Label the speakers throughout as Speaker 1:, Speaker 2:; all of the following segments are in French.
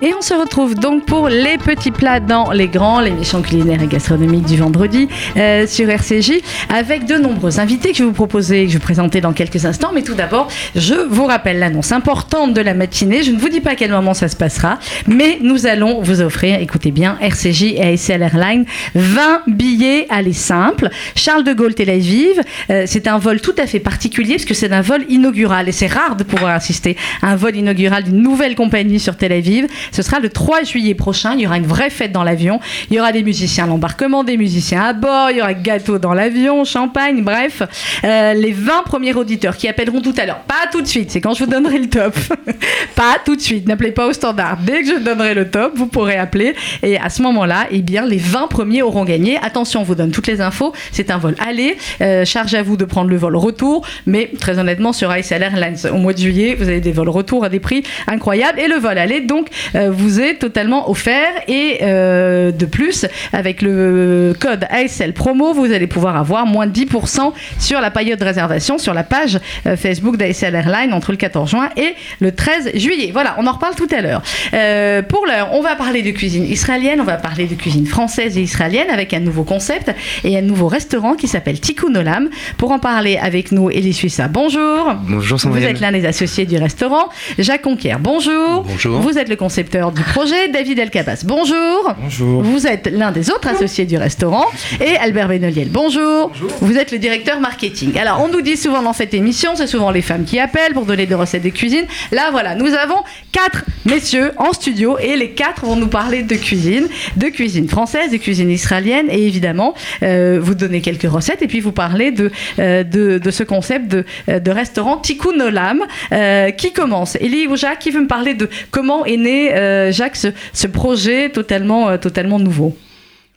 Speaker 1: Et on se retrouve donc pour les petits plats dans les grands, l'émission culinaire et gastronomique du vendredi euh, sur RCJ, avec de nombreux invités que je vais vous proposer, que je vais présenter dans quelques instants. Mais tout d'abord, je vous rappelle l'annonce importante de la matinée. Je ne vous dis pas à quel moment ça se passera, mais nous allons vous offrir, écoutez bien, RCJ et ASL Airlines, 20 billets aller simple. Charles de Gaulle Tel Aviv, euh, c'est un vol tout à fait particulier parce que c'est un vol inaugural et c'est rare de pouvoir assister à un vol inaugural d'une nouvelle compagnie sur Tel Aviv. Ce sera le 3 juillet prochain. Il y aura une vraie fête dans l'avion. Il y aura des musiciens à l'embarquement, des musiciens à bord. Il y aura gâteau dans l'avion, champagne, bref. Euh, les 20 premiers auditeurs qui appelleront tout à l'heure. Pas tout de suite, c'est quand je vous donnerai le top. pas tout de suite. N'appelez pas au standard. Dès que je donnerai le top, vous pourrez appeler. Et à ce moment-là, eh bien, les 20 premiers auront gagné. Attention, on vous donne toutes les infos. C'est un vol aller. Euh, charge à vous de prendre le vol retour. Mais très honnêtement, sur ISL Airlines, au mois de juillet, vous avez des vols retour à des prix incroyables. Et le vol aller, donc, euh, vous totalement offert. Et euh, de plus, avec le code ASL promo, vous allez pouvoir avoir moins de 10% sur la période de réservation sur la page euh, Facebook d'ASL Airline entre le 14 juin et le 13 juillet. Voilà, on en reparle tout à l'heure. Euh, pour l'heure, on va parler de cuisine israélienne, on va parler de cuisine française et israélienne avec un nouveau concept et un nouveau restaurant qui s'appelle Tikkun Olam. Pour en parler avec nous, Elie Suissa, bonjour.
Speaker 2: Bonjour,
Speaker 1: Vous êtes l'un des associés du restaurant. Jacques Conquier, bonjour.
Speaker 2: Bonjour.
Speaker 1: Vous êtes le concepteur du projet. David Elkabas, bonjour.
Speaker 2: Bonjour.
Speaker 1: Vous êtes l'un des autres associés du restaurant. Et Albert Benoliel, bonjour.
Speaker 2: Bonjour.
Speaker 1: Vous êtes le directeur marketing. Alors, on nous dit souvent dans cette émission, c'est souvent les femmes qui appellent pour donner des recettes de cuisine. Là, voilà, nous avons quatre messieurs en studio et les quatre vont nous parler de cuisine, de cuisine française, de cuisine israélienne et évidemment, euh, vous donner quelques recettes et puis vous parler de, euh, de, de ce concept de, euh, de restaurant Tikkun Olam euh, qui commence. Elie ou Jacques, qui veut me parler de comment est né, euh, Jacques, ce, ce projet totalement, euh, totalement nouveau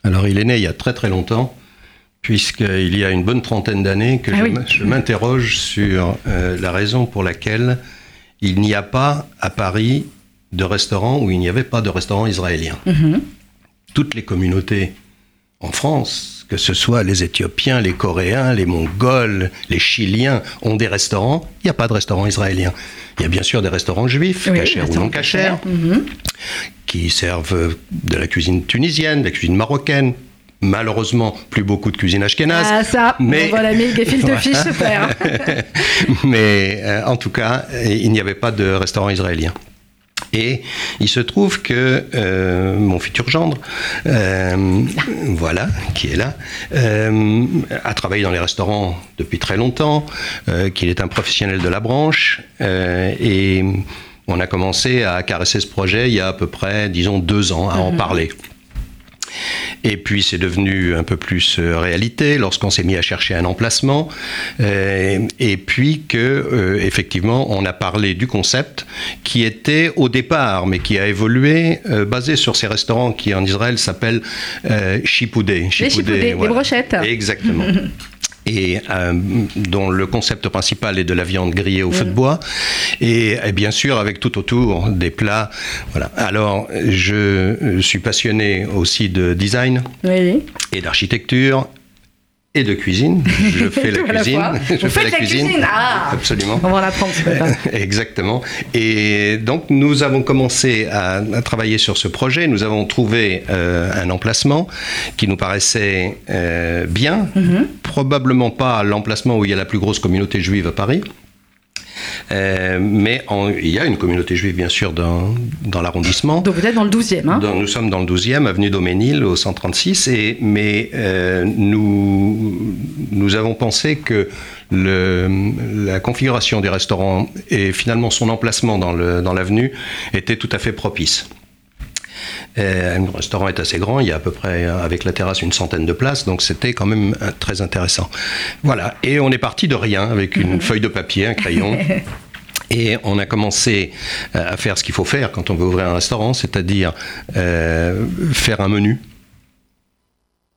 Speaker 2: Alors, il est né il y a très très longtemps, puisqu'il y a une bonne trentaine d'années que
Speaker 1: Ah
Speaker 2: je
Speaker 1: oui.
Speaker 2: m- je m'interroge sur euh, la raison pour laquelle il n'y a pas à Paris de restaurant où il n'y avait pas de restaurant israélien.
Speaker 1: Mhm.
Speaker 2: Toutes les communautés en France, que ce soit les Éthiopiens, les Coréens, les Mongols, les Chiliens, ont des restaurants. Il n'y a pas de restaurant israélien. Il y a bien sûr des restaurants juifs,
Speaker 1: Oui,
Speaker 2: cachers ou non cachers.
Speaker 1: Mhm.
Speaker 2: qui servent de la cuisine tunisienne, de la cuisine marocaine. Malheureusement, plus beaucoup de cuisine ashkénaze.
Speaker 1: Ah ça,
Speaker 2: mais-
Speaker 1: voilà, mais fils de fiche, c'est faire.
Speaker 2: Mais euh, en tout cas, il n'y avait pas de restaurant israélien. Et il se trouve que euh, mon futur gendre, euh, voilà, qui est là, euh, a travaillé dans les restaurants depuis très longtemps, qu'il est un professionnel de la branche, et on a commencé à caresser ce projet il y a à peu près, disons, deux ans, à en parler. Et puis c'est devenu un peu plus euh, réalité lorsqu'on s'est mis à chercher un emplacement. Euh, et puis que euh, effectivement on a parlé du concept qui était au départ, mais qui a évolué, euh, basé sur ces restaurants qui en Israël s'appellent euh, chipoudé.
Speaker 1: Les chipoudés, les brochettes.
Speaker 2: Exactement. et euh, dont le concept principal est de la viande grillée au feu de bois, et, et bien sûr avec tout autour des plats. Voilà. Alors, je suis passionné aussi de design
Speaker 1: Oui.
Speaker 2: et d'architecture et de cuisine. Je fais la cuisine. Je fais
Speaker 1: la cuisine Ah
Speaker 2: Absolument.
Speaker 1: On va l'apprendre, ce matin.
Speaker 2: Exactement. Et donc nous avons commencé à, à travailler sur ce projet. Nous avons trouvé euh, un emplacement qui nous paraissait euh, bien,
Speaker 1: Mhm.
Speaker 2: probablement pas l'emplacement où il y a la plus grosse communauté juive à Paris. Euh, mais il y a une communauté juive, bien sûr, dans, dans l'arrondissement.
Speaker 1: Donc vous êtes dans le 12e, hein
Speaker 2: Dans- nous sommes dans le 12e, avenue d'Auménil, au 136, et, mais euh, nous, nous avons pensé que le, la configuration du restaurant et finalement son emplacement dans le- dans l'avenue était tout à fait propice. Euh, le restaurant est assez grand, il y a à peu près, euh, avec la terrasse, une centaine de places, donc c'était quand même euh, très intéressant. Voilà, et on est parti de rien, avec une feuille de papier, un crayon. Et on a commencé euh, à faire ce qu'il faut faire quand on veut ouvrir un restaurant, c'est-à-dire euh, faire un menu.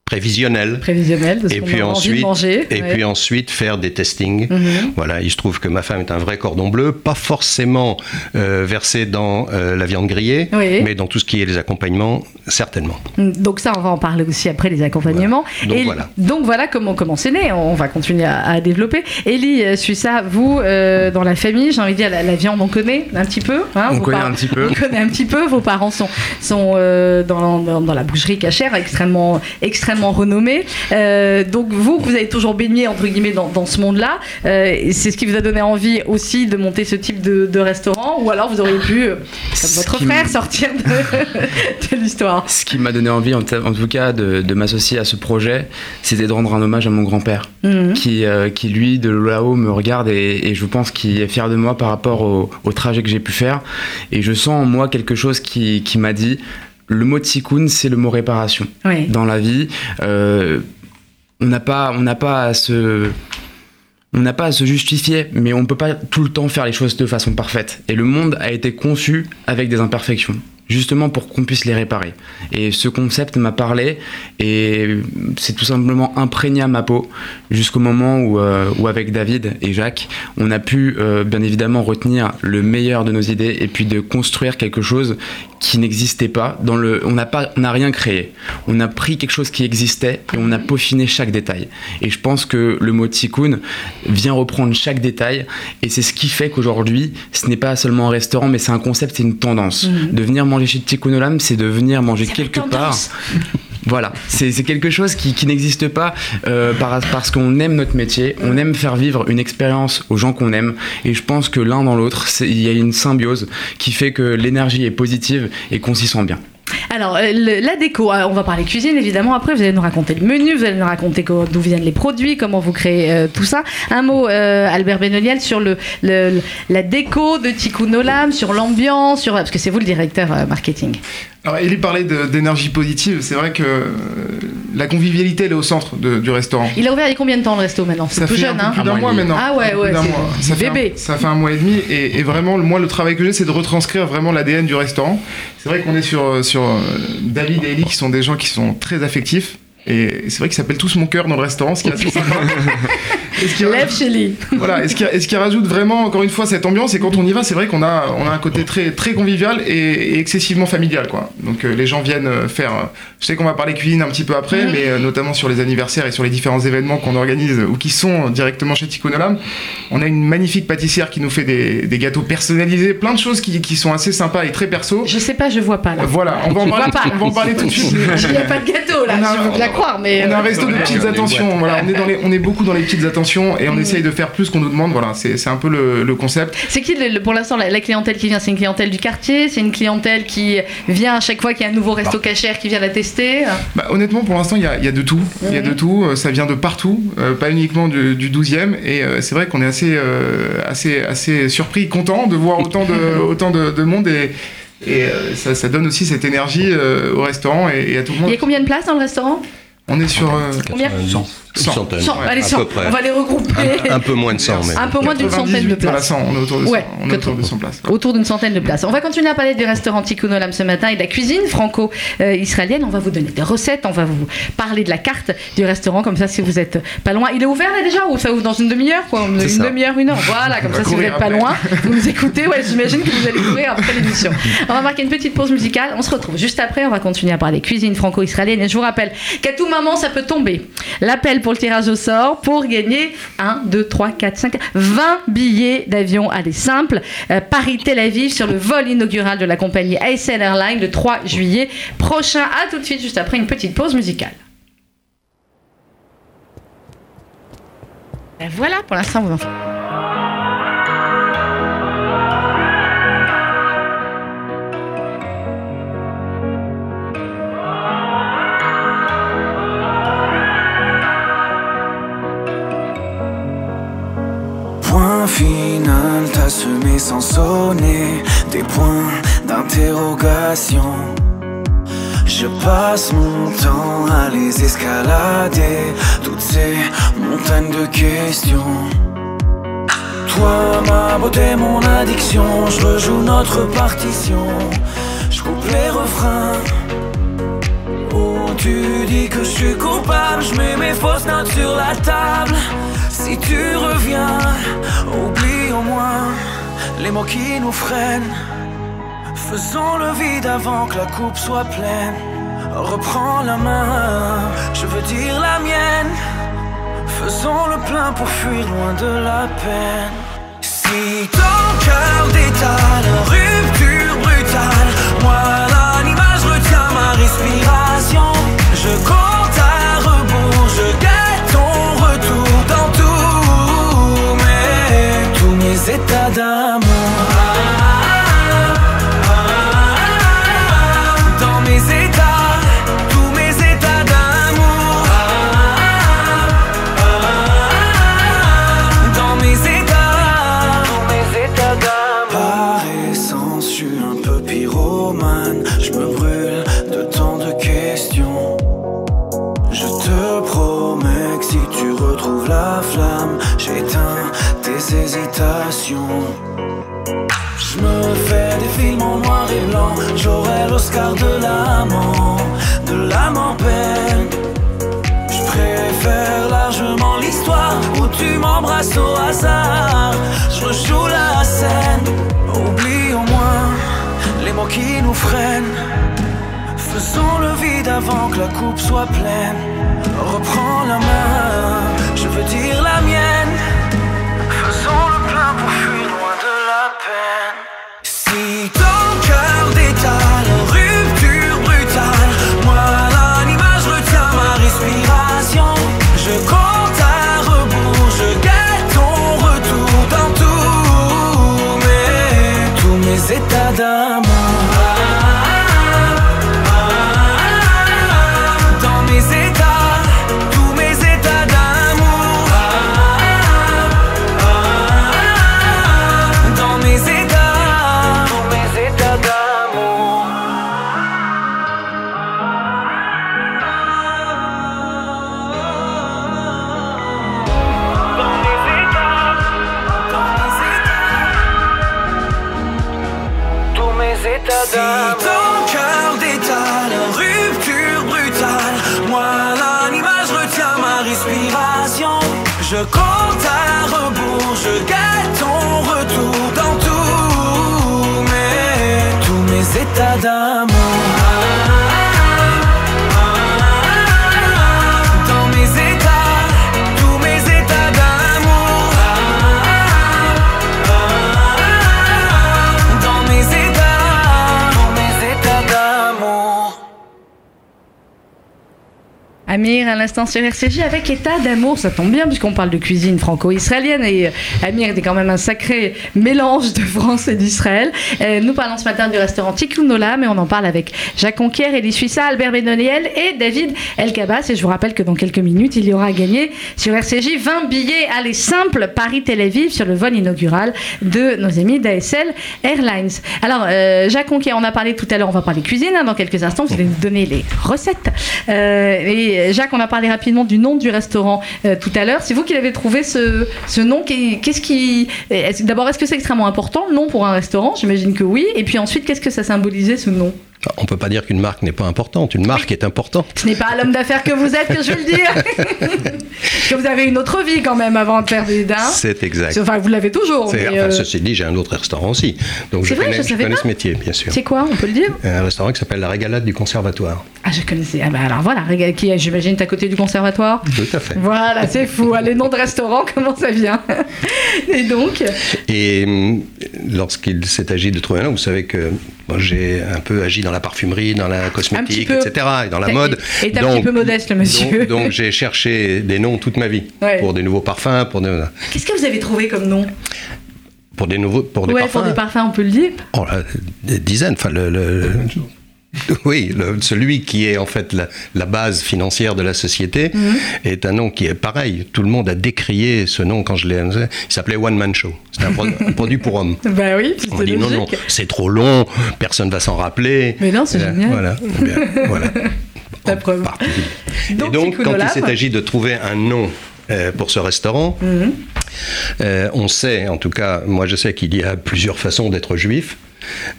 Speaker 2: Prévisionnel.
Speaker 1: Prévisionnel, de ce
Speaker 2: et puis
Speaker 1: a envie
Speaker 2: ensuite,
Speaker 1: de manger.
Speaker 2: et
Speaker 1: ouais.
Speaker 2: puis ensuite faire des testings.
Speaker 1: Mhm.
Speaker 2: Voilà, il se trouve que ma femme est un vrai cordon bleu, pas forcément euh, versé dans euh, la viande grillée,
Speaker 1: Oui.
Speaker 2: mais dans tout ce qui est les accompagnements, certainement.
Speaker 1: Donc ça, on va en parler aussi après les accompagnements.
Speaker 2: Voilà. Donc
Speaker 1: Et-
Speaker 2: voilà.
Speaker 1: donc voilà comment comment c'est né. On va continuer à, à développer. Élie, euh, Suissa, vous euh, dans la famille, j'ai envie de dire la, la viande, on connaît un petit peu. hein,
Speaker 3: On connaît
Speaker 1: par-
Speaker 3: un petit peu.
Speaker 1: On connaît un petit peu. Vos parents sont sont euh, dans, dans, dans la boucherie cachère, extrêmement extrêmement renommés. Euh, donc vous, vous avez toujours baigné entre guillemets dans, dans ce monde-là. Euh, c'est ce qui vous a donné envie aussi de monter ce type de, de restaurant, ou alors vous auriez pu, euh, comme votre frère, sortir de, de l'histoire.
Speaker 3: Ce qui m'a donné envie, en, tout cas, de, de m'associer à ce projet, c'était de rendre un hommage à mon grand-père,
Speaker 1: Mhm.
Speaker 3: qui, euh, qui lui, de là-haut, me regarde et, et je pense qu'il est fier de moi par rapport au, au trajet que j'ai pu faire. Et je sens en moi quelque chose qui, qui m'a dit, le mot tikkun, c'est le mot réparation.
Speaker 1: Oui.
Speaker 3: dans la vie. Euh, on n'a pas, on n'a pas à se, on n'a pas à se justifier, mais on ne peut pas tout le temps faire les choses de façon parfaite. Et le monde a été conçu avec des imperfections, justement pour qu'on puisse les réparer. Et ce concept m'a parlé, et c'est tout simplement imprégné à ma peau, jusqu'au moment où, euh, où avec David et Jacques, on a pu euh, bien évidemment retenir le meilleur de nos idées, et puis de construire quelque chose qui n'existait pas. Dans le, on n'a pas, on n'a rien créé. On a pris quelque chose qui existait et on a peaufiné chaque détail. Et je pense que le mot tikkun vient reprendre chaque détail et c'est ce qui fait qu'aujourd'hui, ce n'est pas seulement un restaurant, mais c'est un concept, c'est une tendance.
Speaker 1: Mhm.
Speaker 3: De venir manger chez Tikkun Olam, c'est de venir manger quelque part. Voilà, c'est quelque chose qui, n'existe pas euh, par- parce qu'on aime notre métier, on aime faire vivre une expérience aux gens qu'on aime, et je pense que l'un dans l'autre, il y a une symbiose qui fait que l'énergie est positive et qu'on s'y sent bien.
Speaker 1: Alors, euh, la déco, euh, on va parler cuisine évidemment. Après, vous allez nous raconter le menu, vous allez nous raconter co- d'où viennent les produits, comment vous créez tout ça. Un mot, Albert Benoliel, sur la déco de Tikkun Olam, sur l'ambiance, sur parce que c'est vous le directeur marketing.
Speaker 4: Alors, Elie parlait d'énergie positive. C'est vrai que euh, la convivialité, elle est au centre de- du restaurant.
Speaker 1: Il a ouvert il y a combien de temps le resto maintenant C'est
Speaker 4: Ça
Speaker 1: tout
Speaker 4: fait
Speaker 1: jeune,
Speaker 4: un
Speaker 1: hein
Speaker 4: plus d'un
Speaker 3: mois
Speaker 4: maintenant.
Speaker 1: Ah ouais, ouais, c'est
Speaker 4: Ça fait, un,
Speaker 1: bébé.
Speaker 4: ça fait un mois et demi. Et, et vraiment, moi, le travail que j'ai, c'est de retranscrire vraiment l'ADN du restaurant. C'est vrai qu'on est sur, sur euh, David et Ellie, qui sont des gens qui sont très affectifs. Et c'est vrai qu'ils s'appellent tous mon cœur dans le restaurant, ce qui est assez sympa.
Speaker 1: Lève chez lui.
Speaker 4: voilà, et ce, qui, et ce qui rajoute vraiment, encore une fois, cette ambiance, et quand on y va, c'est vrai qu'on a, on a un côté très, très convivial et, et excessivement familial, quoi. Donc euh, les gens viennent euh, faire. euh, je sais qu'on va parler cuisine un petit peu après,
Speaker 1: Mhm.
Speaker 4: mais euh, notamment sur les anniversaires et sur les différents événements qu'on organise ou qui sont directement chez Tikkun Olam. On a une magnifique pâtissière qui nous fait des, des gâteaux personnalisés, plein de choses qui, qui sont assez sympas et très perso.
Speaker 1: Je sais pas, je vois pas là.
Speaker 4: Voilà, on va en parler,
Speaker 1: vois pas.
Speaker 4: on va en parler tout de suite.
Speaker 1: Il n'y a pas de gâteau là,
Speaker 4: On a-
Speaker 1: croire, mais.
Speaker 4: On a un resto de petites attentions. Voilà, on est dans les, on est beaucoup dans les petites attentions et on
Speaker 1: Mm.
Speaker 4: essaye de faire plus qu'on nous demande. Voilà, c'est un peu le, le concept.
Speaker 1: C'est qui le- le- pour l'instant la, la clientèle qui vient? C'est une clientèle du quartier? C'est une clientèle qui vient à chaque fois qu'il y a un nouveau resto cachère qui vient la tester?
Speaker 4: Bah, honnêtement, pour l'instant, il y a, il y a de tout. Il y a de
Speaker 1: Mhm.
Speaker 4: tout. euh, Ça vient de partout, euh, pas uniquement du, du 12e. Et euh, c'est vrai qu'on est assez, euh, assez, assez surpris, content de voir autant de, autant de, de monde. Et, et euh, ça, ça donne aussi cette énergie euh, au restaurant et, et à tout le
Speaker 1: Il
Speaker 4: monde.
Speaker 1: y a combien de places dans le restaurant?
Speaker 4: On est sur. Euh,
Speaker 2: 100.
Speaker 1: 100.
Speaker 4: Centaine,
Speaker 1: allez, 100. On va les regrouper.
Speaker 2: Un, peu moins de 100. Mais...
Speaker 1: Un peu moins d'une centaine de places.
Speaker 4: On est autour de 100, places.
Speaker 1: Autour d'une centaine de places. On va continuer à parler des restaurants Tikkunolam ce matin et de la cuisine franco-israélienne. Euh, on va vous donner des recettes, on va vous parler de la carte du restaurant, comme ça si vous êtes pas loin. Il est ouvert là déjà ou ça ouvre dans une demi-heure Une demi-heure, une heure? Voilà, comme ça si vous n'êtes pas loin, vous nous écoutez. Ouais, j'imagine que vous allez courir après l'émission. On va marquer une petite pause musicale. On se retrouve juste après. On va continuer à parler cuisine franco-israélienne. Et je vous rappelle qu'à tout moment, ça peut tomber. L'appel pour le tirage au sort pour gagner 1, 2, 3, 4, 5, 20 billets d'avion. Allez, simple. Euh, Paris-Tel Aviv sur le vol inaugural de la compagnie ASL Airlines le 3 juillet prochain. À tout de suite, juste après une petite pause musicale. Et voilà, pour l'instant, vous en faites.
Speaker 5: Je passe mon temps à les escalader, toutes ces montagnes de questions. Toi, ma beauté, mon addiction, je rejoue notre partition. Je coupe les refrains où tu dis que je suis coupable, je mets mes fausses notes sur la table. Si tu reviens, oublie au moins les mots qui nous freinent. Faisons le vide avant que la coupe soit pleine. Reprends la main, je veux dire la mienne. Faisons le plein pour fuir loin de la peine. Si ton cœur détale, rupture brutale, moi l'animal, je retiens ma respiration. M'embrasses au hasard. Je rejoue la scène. Oublie au moins les mots qui nous freinent. Faisons le vide avant que la coupe soit pleine. Reprends la main, je veux dire la mienne.
Speaker 1: Amir, à l'instant sur RCJ, avec état d'amour, ça tombe bien puisqu'on parle de cuisine franco-israélienne et Amir était quand même un sacré mélange de France et d'Israël. Euh, nous parlons ce matin du restaurant Tikkun et on en parle avec Jacques Conquier, Elie Suissa, Albert Benoniel et David Elkabas. Et je vous rappelle que dans quelques minutes, il y aura à gagner sur RCJ 20 billets aller simple Paris-Tel Aviv sur le vol inaugural de nos amis d'ASL Airlines. Alors, euh, Jacques Conquier, on a parlé tout à l'heure, on va parler cuisine hein, dans quelques instants, vous allez nous donner les recettes. Euh, et Jacques, on a parlé rapidement du nom du restaurant euh, tout à l'heure. C'est vous qui l'avez trouvé ce, nom. Qu'est- Qu'est-ce D'abord, est-ce que c'est extrêmement important le nom pour un restaurant? J'imagine que oui. Et puis ensuite, qu'est-ce que ça symbolisait ce nom?
Speaker 2: On ne peut pas dire qu'une marque n'est pas importante. Une marque est importante.
Speaker 1: Ce n'est pas l'homme d'affaires que vous êtes que je vais le dire. que vous avez une autre vie quand même avant de faire des dents.
Speaker 2: C'est exact.
Speaker 1: Enfin, vous l'avez toujours.
Speaker 2: C'est-
Speaker 1: mais,
Speaker 2: enfin,
Speaker 1: euh,
Speaker 2: ceci dit, j'ai un autre restaurant aussi. Donc je
Speaker 1: C'est vrai,
Speaker 2: connais,
Speaker 1: je savais
Speaker 2: connais ce métier, bien sûr.
Speaker 1: c'est quoi On peut le dire?
Speaker 2: Un restaurant qui s'appelle La Régalade du Conservatoire.
Speaker 1: Ah, je connaissais. Ah, bah alors voilà, qui est, j'imagine, à côté du conservatoire?
Speaker 2: Tout à fait.
Speaker 1: Voilà, c'est fou. Ah, Les noms de restaurants, comment ça vient? Et donc,
Speaker 2: Et hum, lorsqu'il s'est agi de trouver un nom, vous savez que moi, j'ai un peu agi dans la parfumerie, dans la cosmétique,
Speaker 1: peu.
Speaker 2: etc., et dans la mode.
Speaker 1: et t'es un petit peu modeste, le monsieur.
Speaker 2: Donc, donc j'ai cherché des noms toute ma vie
Speaker 1: Ouais.
Speaker 2: pour des nouveaux parfums, pour des,
Speaker 1: qu'est-ce que vous avez trouvé comme nom?
Speaker 2: Pour des nouveaux, pour des
Speaker 1: Ouais,
Speaker 2: parfums.
Speaker 1: pour des parfums, on peut le dire.
Speaker 2: Oh là, des dizaines. Enfin, le, le- oui, le- celui qui est en fait la, la base financière de la société
Speaker 1: Mhm.
Speaker 2: est un nom qui est pareil. Tout le monde a décrié ce nom quand je l'ai annoncé. Il s'appelait One Man Show. C'était un, pro- un produit pour hommes.
Speaker 1: Bah oui,
Speaker 2: On non, non, c'est trop long, personne va s'en rappeler.
Speaker 1: Mais non, c'est
Speaker 2: Euh,
Speaker 1: génial.
Speaker 2: Voilà. Eh bien, voilà.
Speaker 1: La preuve. Donc,
Speaker 2: Et donc, quand il s'est agi de trouver un nom euh, pour ce restaurant,
Speaker 1: Mhm.
Speaker 2: euh, on sait, en tout cas, moi je sais qu'il y a plusieurs façons d'être juif.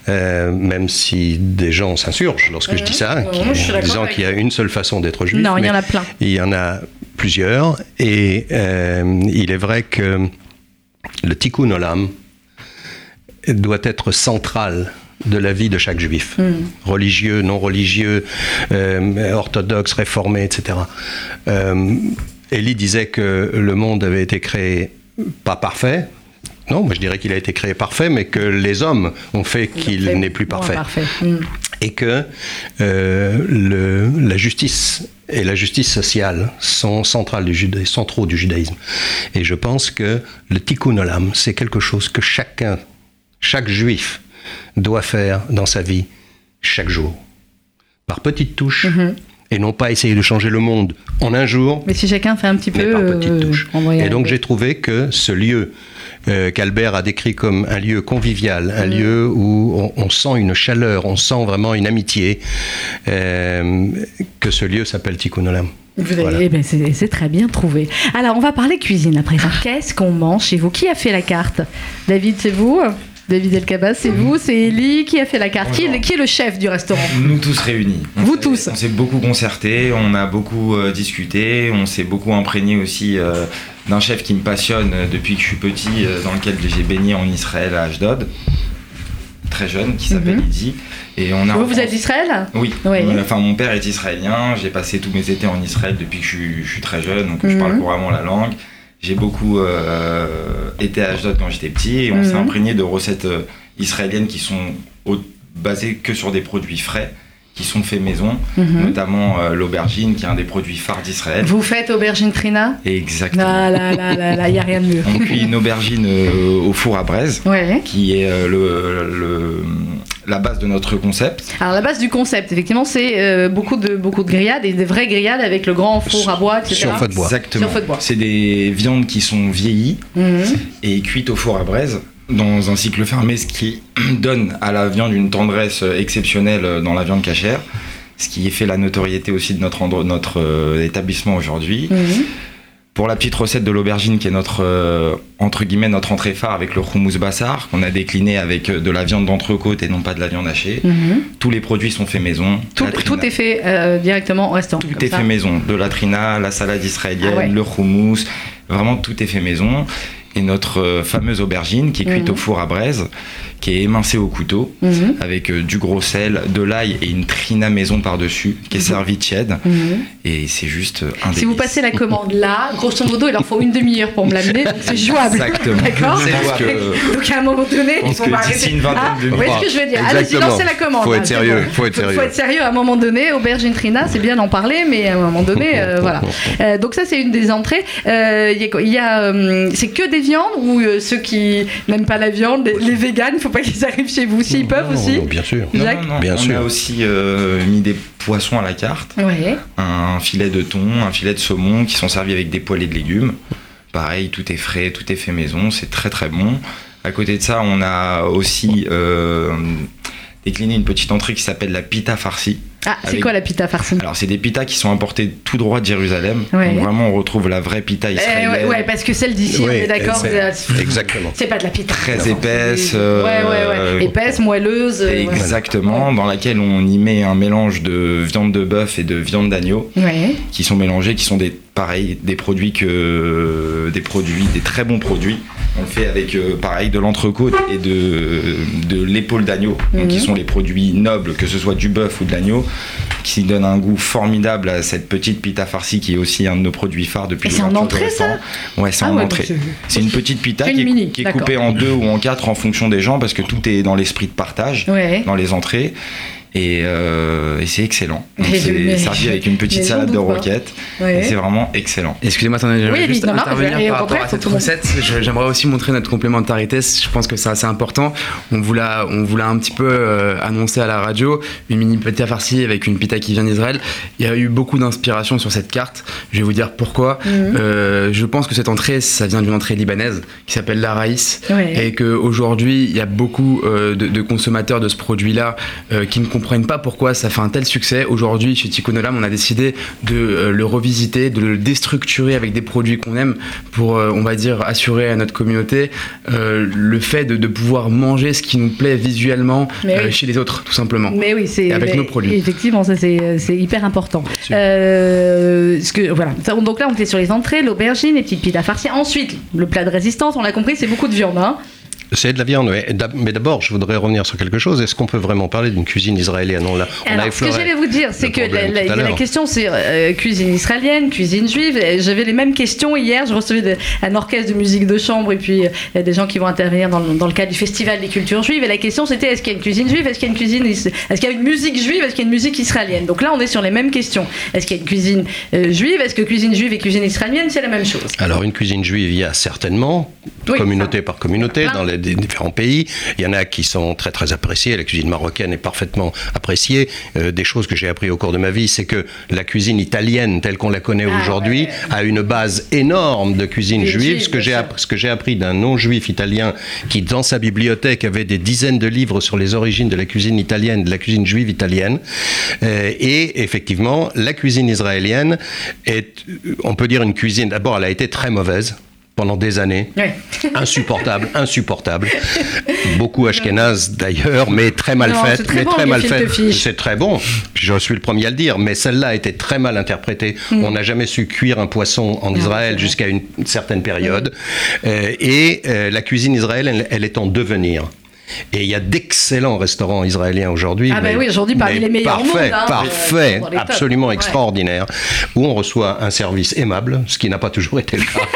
Speaker 2: Euh, même si des gens s'insurgent lorsque je dis ça, qui- disant qu'il y a une seule façon d'être juif.
Speaker 1: Non, il y en a plein.
Speaker 2: Il y en a plusieurs, et euh, il est vrai que le tikkun olam doit être central de la vie de chaque juif,
Speaker 1: Hmm.
Speaker 2: religieux, non religieux, euh, orthodoxe, réformé, etc. Élie disait que le monde avait été créé pas parfait. Non, moi je dirais qu'il a été créé parfait, mais que les hommes ont fait qu'il n'est plus parfait
Speaker 1: Mm.
Speaker 2: et que euh, le- la justice et la justice sociale sont centrales du judaïsme, centraux du judaïsme. Et je pense que le tikkun olam, c'est quelque chose que chacun, chaque juif, doit faire dans sa vie chaque jour, par petites touches, et non pas essayer de changer le monde en un jour,
Speaker 1: Mais si chacun fait un petit peu.
Speaker 2: par petites
Speaker 1: euh, y
Speaker 2: Et donc j'ai trouvé que ce lieu euh, qu'Albert a décrit comme un lieu convivial, un lieu où on, on sent une chaleur, on sent vraiment une amitié, euh, que ce lieu s'appelle Tikkun Olam. Voilà.
Speaker 1: eh ben, c'est c'est très bien trouvé. Alors, on va parler cuisine à présent. Qu'est-ce qu'on mange chez vous? Qui a fait la carte? David, c'est vous? David Elkabas, c'est vous C'est Ellie Qui a fait la carte qui est, le, qui est le chef du restaurant
Speaker 6: Nous tous réunis. On
Speaker 1: Vous tous.
Speaker 6: On s'est beaucoup concerté, on a beaucoup euh, discuté, on s'est beaucoup imprégné aussi euh, d'un chef qui me passionne euh, depuis que je suis petit, euh, dans lequel j'ai baigné en Israël à Ashdod, très jeune, qui s'appelle
Speaker 1: Mhm.
Speaker 6: Idi. Et on a
Speaker 1: Vous, vous êtes d'Israël
Speaker 6: Oui.
Speaker 1: Oui.
Speaker 6: Enfin, mon père est israélien. J'ai passé tous mes étés en Israël depuis que je suis, je suis très jeune, donc je
Speaker 1: Mhm.
Speaker 6: parle couramment la langue. J'ai beaucoup euh, été à Ashdod quand j'étais petit et on
Speaker 1: Mhm.
Speaker 6: s'est imprégné de recettes euh, israéliennes qui sont au- basées que sur des produits frais, qui sont faits maison,
Speaker 1: Mhm.
Speaker 6: notamment euh, l'aubergine, qui est un des produits phares d'Israël.
Speaker 1: Vous faites aubergine trina?
Speaker 6: Exactement.
Speaker 1: Là, là, là, là, là, il n'y a rien de mieux.
Speaker 6: On cuit une aubergine euh, au four à braise,
Speaker 1: Ouais.
Speaker 6: qui est euh, le, le- la base de notre concept.
Speaker 1: Alors la base du concept, effectivement, c'est euh, beaucoup de beaucoup de grillades et des vraies grillades avec le grand four à bois, etc.
Speaker 2: Sur feu de bois.
Speaker 6: Exactement.
Speaker 1: Sur feu de bois.
Speaker 6: C'est des viandes qui sont vieillies
Speaker 1: Mhm.
Speaker 6: et cuites au four à braise dans un cycle fermé, ce qui donne à la viande une tendresse exceptionnelle dans la viande cachère, ce qui fait la notoriété aussi de notre, notre euh, établissement aujourd'hui.
Speaker 1: Mhm.
Speaker 6: Pour la petite recette de l'aubergine, qui est notre, euh, entre guillemets, notre entrée phare avec le houmous bassar, qu'on a décliné avec euh, de la viande d'entrecôte et non pas de la viande hachée.
Speaker 1: Mhm.
Speaker 6: Tous les produits sont faits maison.
Speaker 1: Tout, est fait euh, directement au restaurant.
Speaker 6: tout est
Speaker 1: ça.
Speaker 6: fait maison. De la trina, la salade israélienne,
Speaker 1: Ah ouais.
Speaker 6: le houmous, vraiment tout est fait maison. Et notre euh, fameuse aubergine qui est cuite
Speaker 1: Mhm.
Speaker 6: au four à braise, qui est émincée au couteau,
Speaker 1: Mhm.
Speaker 6: avec euh, du gros sel, de l'ail et une trina maison par-dessus, qui est servie tiède.
Speaker 1: Mhm.
Speaker 6: Et c'est juste euh, un
Speaker 1: Si vous passez la commande là, grosso modo, il leur faut une demi-heure pour me l'amener, donc c'est jouable.
Speaker 6: Exactement.
Speaker 1: D'accord
Speaker 6: que-
Speaker 1: Donc à un moment donné,
Speaker 6: Je pense
Speaker 1: on
Speaker 6: que
Speaker 1: va
Speaker 6: d'ici
Speaker 1: arrêter.
Speaker 6: une vingtaine
Speaker 1: Ah,
Speaker 6: de
Speaker 1: vous voyez ce
Speaker 6: minutes.
Speaker 1: que je veux dire Allez-y, lancez la commande.
Speaker 2: Faut être
Speaker 1: c'est
Speaker 2: sérieux,
Speaker 1: bon.
Speaker 2: faut être
Speaker 1: Faut
Speaker 2: sérieux.
Speaker 1: être sérieux à un moment donné. Aubergine Trina, c'est bien d'en parler, mais à un moment donné, euh, voilà. Euh, donc ça, c'est une des entrées. Euh, y a, y euh, c'est que des viandes ou euh, ceux qui n'aiment pas la viande, les, les véganes, faut pas qu'ils arrivent chez vous s'ils peuvent
Speaker 2: Non,
Speaker 1: aussi.
Speaker 2: non, bien sûr.
Speaker 6: Non,
Speaker 1: Jacques
Speaker 6: non, non.
Speaker 2: Bien
Speaker 6: on
Speaker 2: sûr.
Speaker 6: a aussi euh, mis des poissons à la carte,
Speaker 1: Ouais.
Speaker 6: un filet de thon, un filet de saumon qui sont servis avec des poêlées de légumes. Pareil, tout est frais, tout est fait maison, c'est très très bon. À côté de ça, on a aussi euh, décliné une petite entrée qui s'appelle la pita farcie.
Speaker 1: Ah, c'est
Speaker 6: Avec-
Speaker 1: quoi la pita farcie
Speaker 6: Alors, c'est des pitas qui sont importés tout droit de Jérusalem.
Speaker 1: Ouais.
Speaker 6: Donc, vraiment, on retrouve la vraie pita
Speaker 1: Eh,
Speaker 6: israélienne.
Speaker 1: ouais, ouais, parce que celle d'ici, on est d'accord.
Speaker 2: c'est-
Speaker 1: c'est-
Speaker 2: Exactement.
Speaker 1: C'est pas de la pita.
Speaker 6: Très
Speaker 1: Non,
Speaker 6: épaisse, euh,
Speaker 1: Ouais, ouais, ouais. Épaisse, moelleuse. euh, ouais.
Speaker 6: Exactement, dans laquelle on y met un mélange de viande de bœuf et de viande d'agneau.
Speaker 1: Ouais.
Speaker 6: qui sont mélangés, qui sont des pareil, des produits que des produits, des très bons produits. On le fait avec euh, pareil de l'entrecôte et de, de l'épaule d'agneau, donc
Speaker 1: Mhm.
Speaker 6: qui sont les produits nobles, que ce soit du bœuf ou de l'agneau, qui donnent un goût formidable à cette petite pita farcie qui est aussi un de nos produits phares depuis
Speaker 1: c'est en entrée, ça
Speaker 6: restaurant. Ouais, c'est
Speaker 1: Ah
Speaker 6: en
Speaker 1: ouais,
Speaker 6: entrée. C'est une petite pita qui est, qui coupée en deux ou en quatre en fonction des gens parce que tout est dans l'esprit de partage
Speaker 1: Ouais.
Speaker 6: dans les entrées. Et, euh, et c'est excellent. C'est servi avec une petite salade de roquettes.
Speaker 1: Ouais.
Speaker 6: Et c'est vraiment excellent.
Speaker 3: Excusez-moi, attendez, j'aimerais
Speaker 1: Oui,
Speaker 3: juste
Speaker 1: non, non,
Speaker 3: intervenir
Speaker 1: au
Speaker 3: par rapport à cette recette. J'aimerais aussi montrer notre complémentarité. Je pense que c'est assez important. On vous l'a, on vous l'a un petit peu euh, annoncé à la radio. Une mini pita farcie avec une pita qui vient d'Israël. Il y a eu beaucoup d'inspiration sur cette carte. Je vais vous dire pourquoi.
Speaker 1: Mhm.
Speaker 3: Euh, je pense que cette entrée, ça vient d'une entrée libanaise qui s'appelle la raïs.
Speaker 1: Ouais.
Speaker 3: Et qu'aujourd'hui, il y a beaucoup euh, de, de consommateurs de ce produit-là euh, qui ne comprennent comprennent pas pourquoi ça fait un tel succès. Aujourd'hui, chez Tico Nolam, on a décidé de euh, le revisiter, de le déstructurer avec des produits qu'on aime pour, euh, on va dire, assurer à notre communauté euh, le fait de, de pouvoir manger ce qui nous plaît visuellement euh,
Speaker 1: oui.
Speaker 3: chez les autres, tout simplement.
Speaker 1: Mais oui, c'est
Speaker 3: avec
Speaker 1: mais-
Speaker 3: nos produits.
Speaker 1: Effectivement, ça c'est hyper important. Euh, ce que voilà. Donc là, on était sur les entrées, l'aubergine, les petites piles à farcir. Ensuite, le plat de résistance. On l'a compris, c'est beaucoup de viande. Hein.
Speaker 2: C'est de la viande, Mais d'abord, je voudrais revenir sur quelque chose. Est-ce qu'on peut vraiment parler d'une cuisine israélienne? On, l'a-
Speaker 1: Alors, ce que j'allais vous dire, c'est que la, question, c'est euh, cuisine israélienne, cuisine juive. J'avais les mêmes questions hier. Je recevais de- un orchestre de musique de chambre et puis euh, il y a des gens qui vont intervenir dans le, dans le cadre du festival des cultures juives. Et la question, c'était est-ce qu'il y a une cuisine juive, est-ce qu'il y a une cuisine, is- est-ce qu'il y a une musique juive, est-ce qu'il y a une musique israélienne? Donc là, on est sur les mêmes questions. Est-ce qu'il y a une cuisine euh, juive, est-ce que cuisine juive et cuisine israélienne, c'est la même chose?
Speaker 2: Alors, une cuisine juive, il y a certainement,
Speaker 1: Oui,
Speaker 2: communauté
Speaker 1: ça.
Speaker 2: par communauté, dans les différents pays. Il y en a qui sont très très appréciés. La cuisine marocaine est parfaitement appréciée. Euh, des choses que j'ai appris au cours de ma vie, c'est que la cuisine italienne, telle qu'on la connaît
Speaker 1: Ah,
Speaker 2: aujourd'hui,
Speaker 1: ouais.
Speaker 2: a une base énorme de cuisine
Speaker 1: Des
Speaker 2: juive. Ce que j'ai appris, ce que j'ai appris d'un non-juif italien qui, dans sa bibliothèque, avait des dizaines de livres sur les origines de la cuisine italienne, de la cuisine juive italienne. Euh, et effectivement, la cuisine israélienne est, on peut dire, une cuisine. D'abord, elle a été très mauvaise pendant des années.
Speaker 1: Ouais.
Speaker 2: Insupportable, insupportable. Beaucoup ashkénazes d'ailleurs, mais très mal
Speaker 1: Non,
Speaker 2: faite.
Speaker 1: c'est très
Speaker 2: mais
Speaker 1: bon,
Speaker 2: très mal faite. C'est très bon. Je suis le premier à le dire, mais celle-là a été très mal interprétée. On n'a jamais su cuire un poisson en
Speaker 1: Mm.
Speaker 2: Israël jusqu'à une certaine période. Euh, et euh, la cuisine israélienne, elle, elle est en devenir. Et il y a d'excellents restaurants israéliens aujourd'hui.
Speaker 1: Ah
Speaker 2: mais-
Speaker 1: oui, aujourd'hui, parmi les meilleurs
Speaker 2: Parfait,
Speaker 1: monde, hein,
Speaker 2: parfait,
Speaker 1: euh, tops.
Speaker 2: absolument
Speaker 1: Ouais.
Speaker 2: extraordinaire. Où on reçoit un service aimable, ce qui n'a pas toujours été le cas,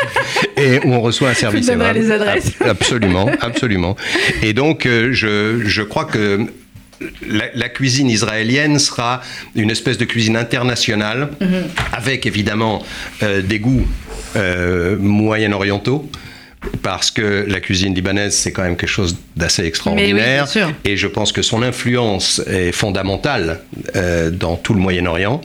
Speaker 2: et où on reçoit un service aimable.
Speaker 1: les adresses.
Speaker 2: Ab- Absolument, absolument. Et donc, euh, je, je crois que la, la cuisine israélienne sera une espèce de cuisine internationale,
Speaker 1: Mhm.
Speaker 2: avec évidemment euh, des goûts euh, moyen-orientaux. Parce que la cuisine libanaise, c'est quand même quelque chose d'assez extraordinaire. Et je pense que son influence est fondamentale euh, dans tout le Moyen-Orient,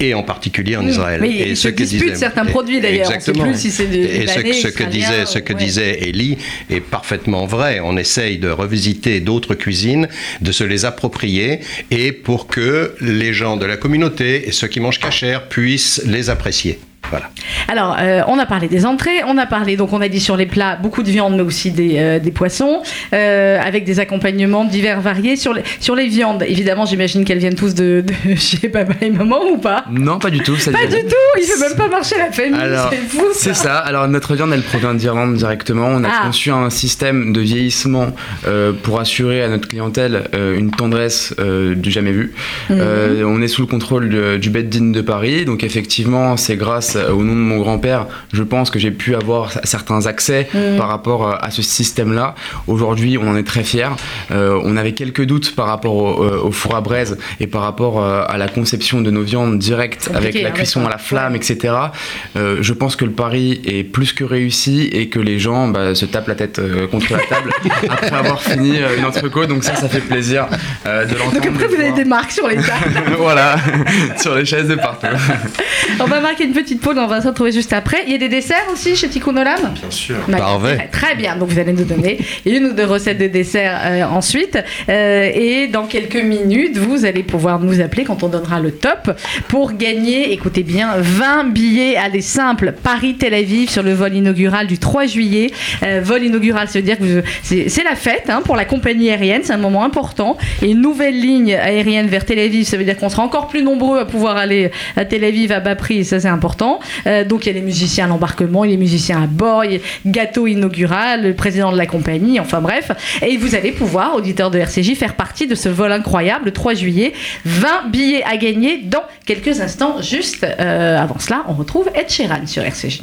Speaker 2: et en particulier en Israël. Et
Speaker 1: il se dispute certains produits, d'ailleurs. On sait
Speaker 2: Exactement.
Speaker 1: plus si c'est du
Speaker 2: Et ce,
Speaker 1: libanais,
Speaker 2: ce que disait, ce que
Speaker 1: ouais.
Speaker 2: disait Elie est parfaitement vrai. On essaye de revisiter d'autres cuisines, de se les approprier, et pour que les gens de la communauté et ceux qui mangent cachère puissent les apprécier. Voilà.
Speaker 1: Alors, euh, on a parlé des entrées, on a parlé, donc on a dit sur les plats, beaucoup de viande, mais aussi des, euh, des poissons, euh, avec des accompagnements divers variés. Sur les, sur les viandes, évidemment, j'imagine qu'elles viennent tous de, de chez papa et maman ou pas?
Speaker 3: Non, pas du tout. ça
Speaker 1: Pas du tout, il fait même pas marcher la famille, c'est fou ça.
Speaker 3: C'est ça. Alors notre viande, elle provient d'Irlande directement. On a
Speaker 1: Ah.
Speaker 3: conçu un système de vieillissement pour assurer à notre clientèle une tendresse du jamais vu.
Speaker 1: Mhm.
Speaker 3: On est sous le contrôle de- du Beddin de Paris, donc effectivement, c'est grâce au nom de mon grand-père, je pense que j'ai pu avoir certains accès
Speaker 1: Mhm.
Speaker 3: par rapport euh, à ce système-là. Aujourd'hui, on en est très fiers. Euh, on avait quelques doutes par rapport au, euh, au four à braise et par rapport euh, à la conception de nos viandes directes avec
Speaker 1: Compliqué,
Speaker 3: la
Speaker 1: hein,
Speaker 3: cuisson à la flamme, etc. Euh, je pense que le pari est plus que réussi et que les gens bah, se tapent la tête euh, contre la table après avoir fini euh, une entrecôte. Donc ça, ça fait plaisir euh, de l'entendre.
Speaker 1: Donc après, vous avez des marques sur les tables.
Speaker 3: voilà, sur les chaises de partout.
Speaker 1: on va marquer une petite pause, on va se retrouver juste après. Il y a des desserts aussi chez Tikkun Olam?
Speaker 6: Bien sûr.
Speaker 1: Bah,
Speaker 2: Parfait.
Speaker 1: Très, très bien. Donc vous allez nous donner une ou deux recettes de dessert euh, ensuite. Euh, et dans quelques minutes, vous allez pouvoir nous appeler quand on donnera le top pour gagner, écoutez bien, 20 billets aller simple Paris-Tel Aviv sur le vol inaugural du 3 juillet. Euh, vol inaugural, ça veut dire que c'est c'est la fête hein, pour la compagnie aérienne, c'est un moment important. Et une nouvelle ligne aérienne vers Tel Aviv, ça veut dire qu'on sera encore plus nombreux à pouvoir aller à Tel Aviv à bas prix, et ça c'est important. Euh, donc il y a les musiciens à l'embarquement, il y a les musiciens à bord, il y a gâteau inaugural, le président de la compagnie, enfin bref. Et vous allez pouvoir, auditeurs de RCJ, faire partie de ce vol incroyable le 3 juillet. 20 billets à gagner dans quelques instants. Juste euh, avant cela, on retrouve Ed Sheeran sur RCJ.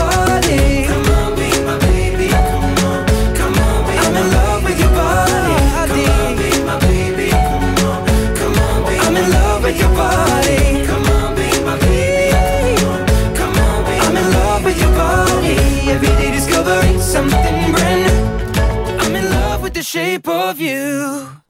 Speaker 7: Of you.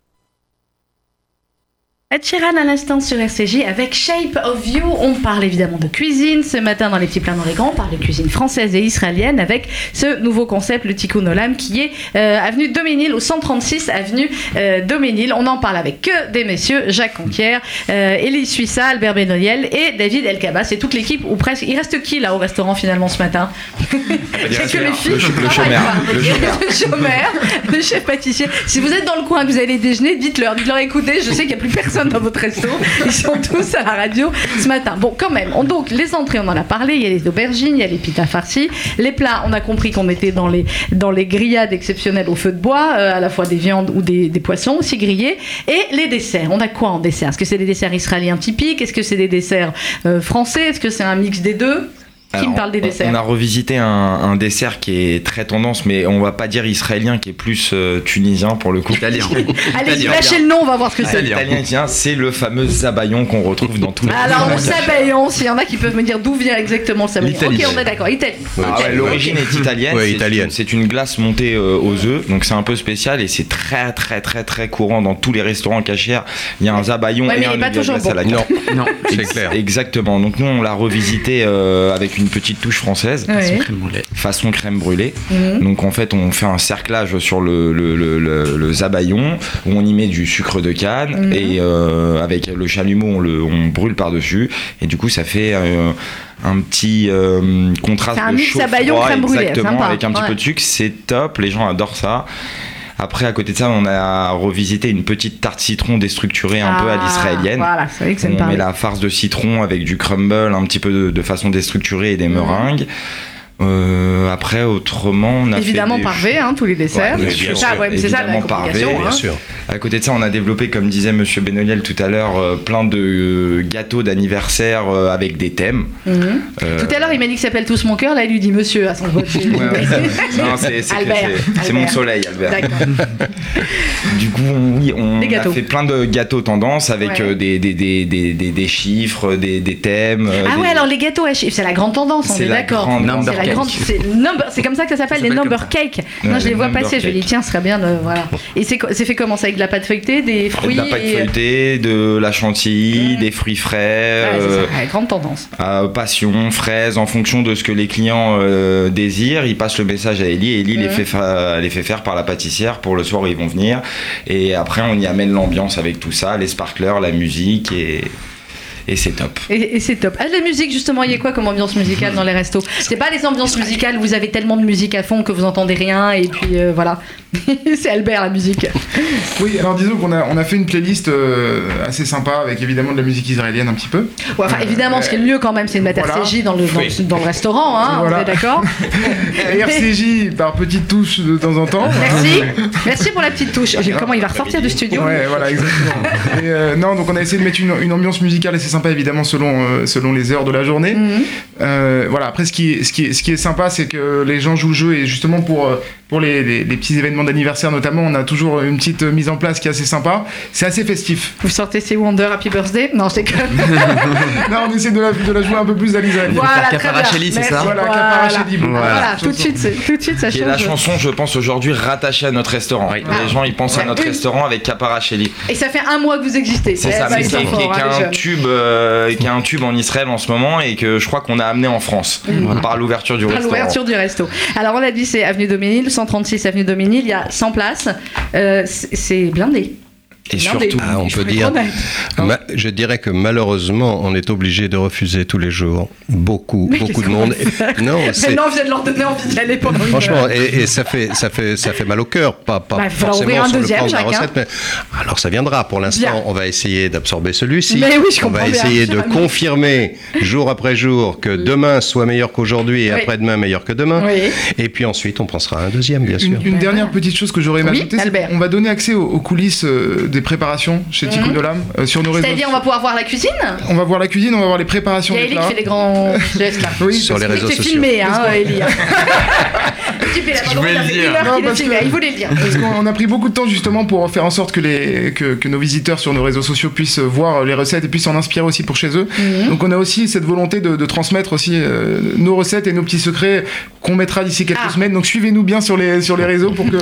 Speaker 1: Ed Sheeran à l'instant sur RCJ avec Shape of You. On parle évidemment de cuisine. Ce matin dans les petits plats dans les grands, on parle de cuisine française et israélienne avec ce nouveau concept, le Tikkun Olam, qui est euh, avenue Doménil, au 136 avenue euh, Doménil. On en parle avec que des messieurs, Jacques Conquière, euh, Élie Suissa, Albert Benoyel et David Elkabas. C'est toute l'équipe, ou presque. Il reste qui là au restaurant finalement ce matin? A que les filles.
Speaker 6: Le, le chômeur. Le chômeur.
Speaker 1: Le chômeur, le chef pâtissier. Si vous êtes dans le coin, que vous allez déjeuner, dites-leur. Dites-leur, écoutez, je sais qu'il n'y a plus personne dans votre resto. Ils sont tous à la radio ce matin. Bon, quand même. On- donc, les entrées, on en a parlé. Il y a les aubergines, il y a les pitas farcis. Les plats, on a compris qu'on était dans les, dans les grillades exceptionnelles au feu de bois, euh, à la fois des viandes ou des, des poissons aussi grillés. Et les desserts. On a quoi en dessert Est-ce que c'est des desserts israéliens typiques? Est-ce que c'est des desserts euh, français? Est-ce que c'est un mix des deux? Qui
Speaker 6: Alors,
Speaker 1: me parle des
Speaker 6: on-
Speaker 1: desserts
Speaker 6: On a revisité un, un dessert qui est très tendance, mais on va pas dire israélien, qui est plus euh, tunisien pour le coup.
Speaker 3: Italien.
Speaker 1: Allez, lâchez le nom, on va voir ce que c'est.
Speaker 6: Italien, c'est le fameux zabayon qu'on retrouve dans tous les.
Speaker 1: Alors,
Speaker 6: dans
Speaker 1: on
Speaker 6: la cachette.
Speaker 1: sabayon, s'il y en a qui peuvent me dire d'où vient exactement le sabayon. Ok, on est d'accord, Italie.
Speaker 6: Ah ouais, L'origine est italienne.
Speaker 2: Ouais,
Speaker 6: c'est
Speaker 2: italienne.
Speaker 6: une- C'est une glace montée euh, aux œufs, donc c'est un peu spécial et c'est très très très très courant dans tous les restaurants cachers. Il y a un zabayon
Speaker 1: Ouais, mais
Speaker 6: et
Speaker 1: il
Speaker 6: un
Speaker 1: est pas toujours
Speaker 6: glace à la
Speaker 1: bon.
Speaker 6: carte.
Speaker 3: Non.
Speaker 2: C'est clair.
Speaker 6: Exactement. Donc nous on l'a revisité euh, avec une petite touche française,
Speaker 1: Ouais.
Speaker 3: Crème brûlée.
Speaker 6: façon crème brûlée.
Speaker 1: Mhm.
Speaker 6: Donc en fait, on fait un cerclage sur le, le, le, le- le zabaillon où on y met du sucre de canne
Speaker 1: Mhm.
Speaker 6: et euh, avec le chalumeau, on, le, on brûle par-dessus. Et du coup, ça fait euh, un petit euh, contraste
Speaker 1: un
Speaker 6: de
Speaker 1: mix
Speaker 6: chaud
Speaker 1: zabaillon
Speaker 6: froid,
Speaker 1: crème brûlée,
Speaker 6: exactement,
Speaker 1: sympa.
Speaker 6: avec un petit
Speaker 1: Ouais.
Speaker 6: peu de sucre. C'est top, les gens adorent ça. Après, à côté de ça, on a revisité une petite tarte citron déstructurée un peu à
Speaker 1: Ah,
Speaker 6: l'israélienne.
Speaker 1: Voilà, c'est vrai que
Speaker 6: On met la farce de citron avec du crumble, un petit peu de, de façon déstructurée et des
Speaker 1: Mhm.
Speaker 6: meringues. Euh, après, autrement, on a
Speaker 1: Évidemment
Speaker 6: fait des...
Speaker 1: parvé, hein, tous les desserts.
Speaker 2: Ouais,
Speaker 1: c'est ça, ouais, c'est ça la
Speaker 6: Évidemment parvé,
Speaker 1: complication.
Speaker 2: Bien
Speaker 1: hein.
Speaker 2: sûr.
Speaker 6: À côté de ça, on a développé, comme disait Monsieur Benoliel tout à l'heure, euh, plein de euh, gâteaux d'anniversaire euh, avec des thèmes.
Speaker 1: Mhm.
Speaker 6: Euh,
Speaker 1: Tout à l'heure, il m'a dit que s'appelle tous mon cœur. Là, il lui dit monsieur à son
Speaker 6: non, c'est c'est-
Speaker 1: Albert,
Speaker 6: c'est- c'est mon soleil, Albert. Du coup, on- oui, on a fait plein de gâteaux tendance avec
Speaker 1: Ouais.
Speaker 6: euh, des, des, des, des, des- des chiffres, des, des thèmes.
Speaker 1: Ah
Speaker 6: des-
Speaker 1: ouais, alors les gâteaux à chiffres, c'est la grande tendance, on
Speaker 6: C'est
Speaker 1: est
Speaker 6: la
Speaker 1: d'accord. C'est
Speaker 3: number-
Speaker 1: comme ça que ça s'appelle, les number
Speaker 3: comme
Speaker 1: cake. Non,
Speaker 6: Ouais,
Speaker 1: je les vois passer, je me dis
Speaker 6: cake.
Speaker 1: tiens, ce serait bien de voilà. Et c'est quoi- c'est fait comment ça avec de la pâte feuilletée, des fruits
Speaker 6: de la pâte
Speaker 1: et-
Speaker 6: feuilletée, de la chantilly, des fruits frais, euh,
Speaker 1: grande tendance.
Speaker 6: passion, fraises, en fonction de ce que les clients euh, désirent. Ils passent le message à Ellie et Ellie les, fait fa- les fait faire par la pâtissière pour le soir où ils vont venir. Et après, on y amène l'ambiance avec tout ça, les sparklers, la musique et, et c'est top.
Speaker 1: Et, et c'est top. Ah, la musique, justement, il y a quoi comme ambiance musicale dans les restos? C'est pas les ambiances musicales où vous avez tellement de musique à fond que vous entendez rien et puis euh, voilà. c'est Albert la musique.
Speaker 4: Oui, alors disons qu'on a, on a fait une playlist euh, assez sympa avec évidemment de la musique israélienne un petit peu.
Speaker 1: Ouais, enfin, évidemment, ce qui est le mieux quand même, c'est de mettre
Speaker 4: Voilà.
Speaker 1: RCJ dans le, dans, le- dans le restaurant, hein,
Speaker 4: Voilà.
Speaker 1: on est d'accord
Speaker 4: RCJ par petites touches de temps en temps.
Speaker 1: Merci. Merci pour la petite touche. J'ai- Comment il va ressortir du studio
Speaker 4: Ouais, voilà, exactement. Et, euh, non, donc on a essayé de mettre une, une ambiance musicale assez sympa, évidemment, selon, euh, selon les heures de la journée.
Speaker 1: Mhm.
Speaker 4: Euh, voilà, après, ce qui est, ce qui est, ce qui est sympa, c'est que les gens jouent le jeu et justement pour, euh, pour les, les- les petits événements d'anniversaire, notamment, on a toujours une petite mise en place qui est assez sympa. C'est assez festif.
Speaker 1: Vous sortez ces Wonder Happy Birthday? Non, je déconne.
Speaker 4: non, on essaie de la, de la jouer un peu plus à l'Israël.
Speaker 1: Voilà,
Speaker 3: Caparachelli, c'est ça?
Speaker 4: Voilà,
Speaker 1: Voilà.
Speaker 4: Caparachelli,
Speaker 1: Voilà,
Speaker 3: voilà.
Speaker 1: tout de suite, c'est- tout de suite, ça change.
Speaker 6: est la chanson, je pense, aujourd'hui rattachée à notre restaurant.
Speaker 3: Oui.
Speaker 6: Les gens, ils pensent
Speaker 1: Ouais.
Speaker 6: à notre restaurant avec Caparachelli.
Speaker 1: Et ça fait un mois que vous existez.
Speaker 6: C'est
Speaker 1: Eh
Speaker 6: ça, mais qui,
Speaker 1: les
Speaker 6: un tube, euh, qui un tube en Israël en ce moment et que je crois qu'on a amené en France par l'ouverture du restaurant.
Speaker 1: l'ouverture du resto. Alors on a dit c'est avenue Doménil, 136 avenue Doménil, il y a 100 places. Euh, c'est blindé.
Speaker 6: Et surtout,
Speaker 2: Ah, on peut dire. Ma- je dirais que malheureusement, on est obligé de refuser tous les jours beaucoup,
Speaker 1: Mais
Speaker 2: beaucoup de monde.
Speaker 1: faire
Speaker 2: Non, c'est
Speaker 1: Maintenant, on vient de leur donner envie d'y aller pendant une
Speaker 2: franchement,
Speaker 1: heure.
Speaker 2: et, et ça fait, ça fait, ça fait mal au cœur, pas, pas
Speaker 1: Bah, il faudra ouvrir
Speaker 2: forcément
Speaker 1: un
Speaker 2: sur
Speaker 1: deuxième,
Speaker 2: le plan de la
Speaker 1: chacun.
Speaker 2: recette, mais alors ça viendra. Pour l'instant, on va essayer d'absorber celui-ci.
Speaker 1: Mais oui, je
Speaker 2: on va
Speaker 1: bien,
Speaker 2: essayer de confirmer jour après jour que demain soit meilleur qu'aujourd'hui et
Speaker 1: Oui.
Speaker 2: après-demain meilleur que demain.
Speaker 1: Oui.
Speaker 2: Et puis ensuite, on pensera à un deuxième, bien sûr.
Speaker 4: Une, une dernière petite chose que j'aurais aimé
Speaker 1: Oui,
Speaker 4: ajouter, c'est
Speaker 1: Albert.
Speaker 4: qu'on va donner accès aux, aux coulisses euh, des préparations chez
Speaker 1: Mhm.
Speaker 4: Tikkun Olam euh, sur nos réseaux.
Speaker 1: C'est-à-dire, on va pouvoir voir la cuisine
Speaker 4: On va voir la cuisine, on va voir les
Speaker 1: Il
Speaker 4: préparations
Speaker 1: y a Ellie qui fait des grands gestes là.
Speaker 4: Oui,
Speaker 2: Sur les réseaux
Speaker 1: c'est
Speaker 2: sociaux.
Speaker 1: filmé, hein, Ellie. Le type, il a pas
Speaker 6: Je
Speaker 1: de
Speaker 6: le dire.
Speaker 4: Non, parce que-
Speaker 1: Il voulait le dire.
Speaker 4: Parce qu'on a pris beaucoup de temps justement pour faire en sorte que, les, que, que nos visiteurs sur nos réseaux sociaux puissent voir les recettes et puissent s'en inspirer aussi pour chez eux.
Speaker 1: Mhm.
Speaker 4: Donc on a aussi cette volonté de, de transmettre aussi euh, nos recettes et nos petits secrets qu'on mettra d'ici quelques
Speaker 1: Ah.
Speaker 4: semaines. Donc suivez-nous bien sur les, sur les réseaux pour, que,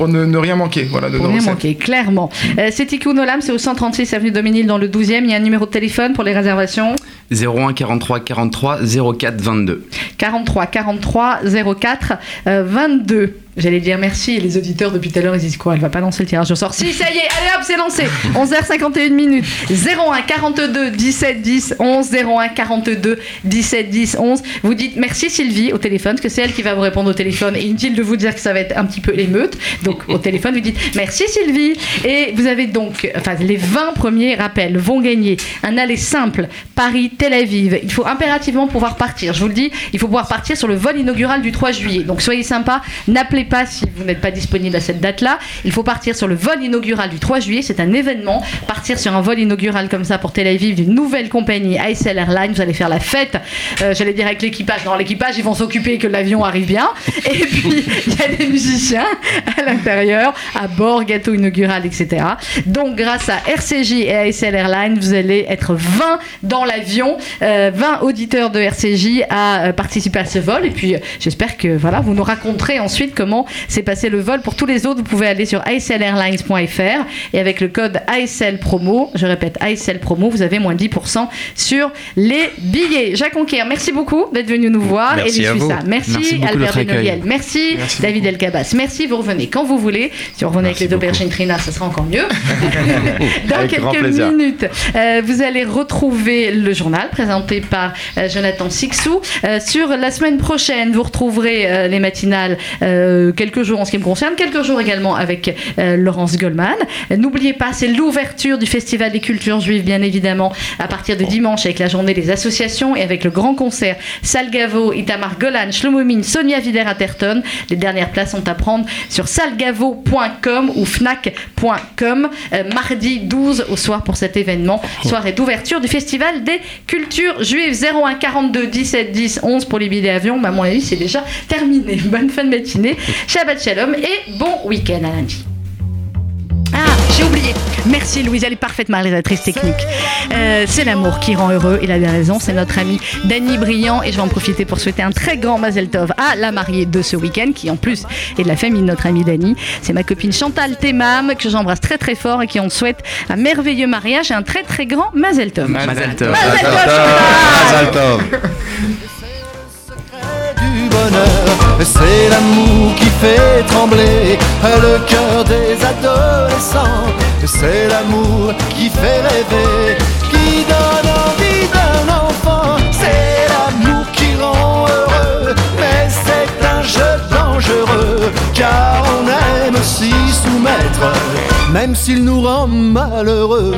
Speaker 4: pour ne, ne rien manquer voilà, de
Speaker 1: Pour
Speaker 4: nos
Speaker 1: rien
Speaker 4: recettes.
Speaker 1: manquer, clairement. Euh, c'est Tikkun Olam, c'est au 136 avenue Doménil dans le 12e. Il y a un numéro de téléphone pour les réservations
Speaker 3: 01 43 43 04 22.
Speaker 1: 43 43 04 euh, 22. J'allais dire merci et les auditeurs depuis tout à l'heure ils disent quoi? Elle va pas lancer le tirage au sort. Si ça y est, allez hop c'est lancé 11h51 minutes 01 42 17 10 11 01 42 17 10 11 Vous dites merci Sylvie au téléphone parce que c'est elle qui va vous répondre au téléphone et inutile de vous dire que ça va être un petit peu l'émeute. Donc au téléphone vous dites merci Sylvie et vous avez donc enfin les 20 premiers rappels vont gagner un aller simple Paris Tel Aviv. Il faut impérativement pouvoir partir. Je vous le dis, il faut pouvoir partir sur le vol inaugural du 3 juillet. Donc soyez sympa, n'appelez pas si vous n'êtes pas disponible à cette date-là. Il faut partir sur le vol inaugural du 3 juillet. C'est un événement. Partir sur un vol inaugural comme ça pour Tel Aviv d'une nouvelle compagnie ASL Airlines. Vous allez faire la fête. Euh, J'allais dire avec l'équipage. Non, l'équipage, ils vont s'occuper que l'avion arrive bien. Et puis, il y a des musiciens à l'intérieur, à bord, gâteau inaugural, etc. Donc, grâce à RCJ et ASL Airlines, vous allez être 20 dans l'avion, euh, 20 auditeurs de RCJ à euh, participer à ce vol. Et puis, euh, j'espère que voilà, vous nous raconterez ensuite comment comment s'est passé le vol. Pour tous les autres, vous pouvez aller sur aslairlines.fr et avec le code ASL promo, je répète ASL promo, vous avez moins 10% sur les billets. Jacques Conquer, merci beaucoup d'être venu nous voir.
Speaker 2: Merci à vous.
Speaker 1: Merci, Albert. Benoliel, merci,
Speaker 4: Merci
Speaker 1: David Elkabas, merci, vous revenez quand vous voulez. Si vous revenez
Speaker 6: Merci
Speaker 1: avec les aubergines Trina, ça sera encore mieux. Dans
Speaker 6: Avec
Speaker 1: quelques minutes, euh, vous allez retrouver le journal présenté par euh, Jonathan Sixou. Euh, sur la semaine prochaine, vous retrouverez euh, les matinales euh, quelques jours en ce qui me concerne, quelques jours également avec euh, Laurence Goldman. N'oubliez pas, c'est l'ouverture du Festival des cultures juives, bien évidemment, à partir de dimanche avec la journée des associations et avec le grand concert Salgavo, Itamar Golan, Shlomo Min, Sonia Vider-Atherton. Les dernières places sont à prendre sur salgavo.com ou fnac.com. Euh, mardi 12 au soir pour cet événement. Soirée d'ouverture du Festival des cultures juives. 01 42 17 10 11 pour les billets d'avion. Mais à mon avis, c'est déjà terminé. Bonne fin de matinée. Shabbat Shalom et bon week-end à lundi. Ah, j'ai oublié. Merci Louise, elle est parfaite ma réalisatrice technique. Euh, c'est l'amour qui rend heureux, il a bien raison. C'est notre ami Dany Briand et je vais en profiter pour souhaiter un très grand Mazel Tov à la mariée de ce week-end qui en plus est de la famille de notre ami Dany. C'est ma copine Chantal Temam que j'embrasse très très fort et qui on souhaite un merveilleux mariage et un très très grand Mazel Tov.
Speaker 3: Mazel tov.
Speaker 1: Mazel Tov,
Speaker 2: Mazal
Speaker 1: Chantal
Speaker 2: Tov.
Speaker 8: du bonheur. C'est l'amour qui fait trembler le cœur des adolescents. C'est l'amour qui fait rêver, qui donne envie d'un enfant. C'est l'amour qui rend heureux, mais c'est un jeu dangereux, car on aime s'y soumettre, même s'il nous rend malheureux.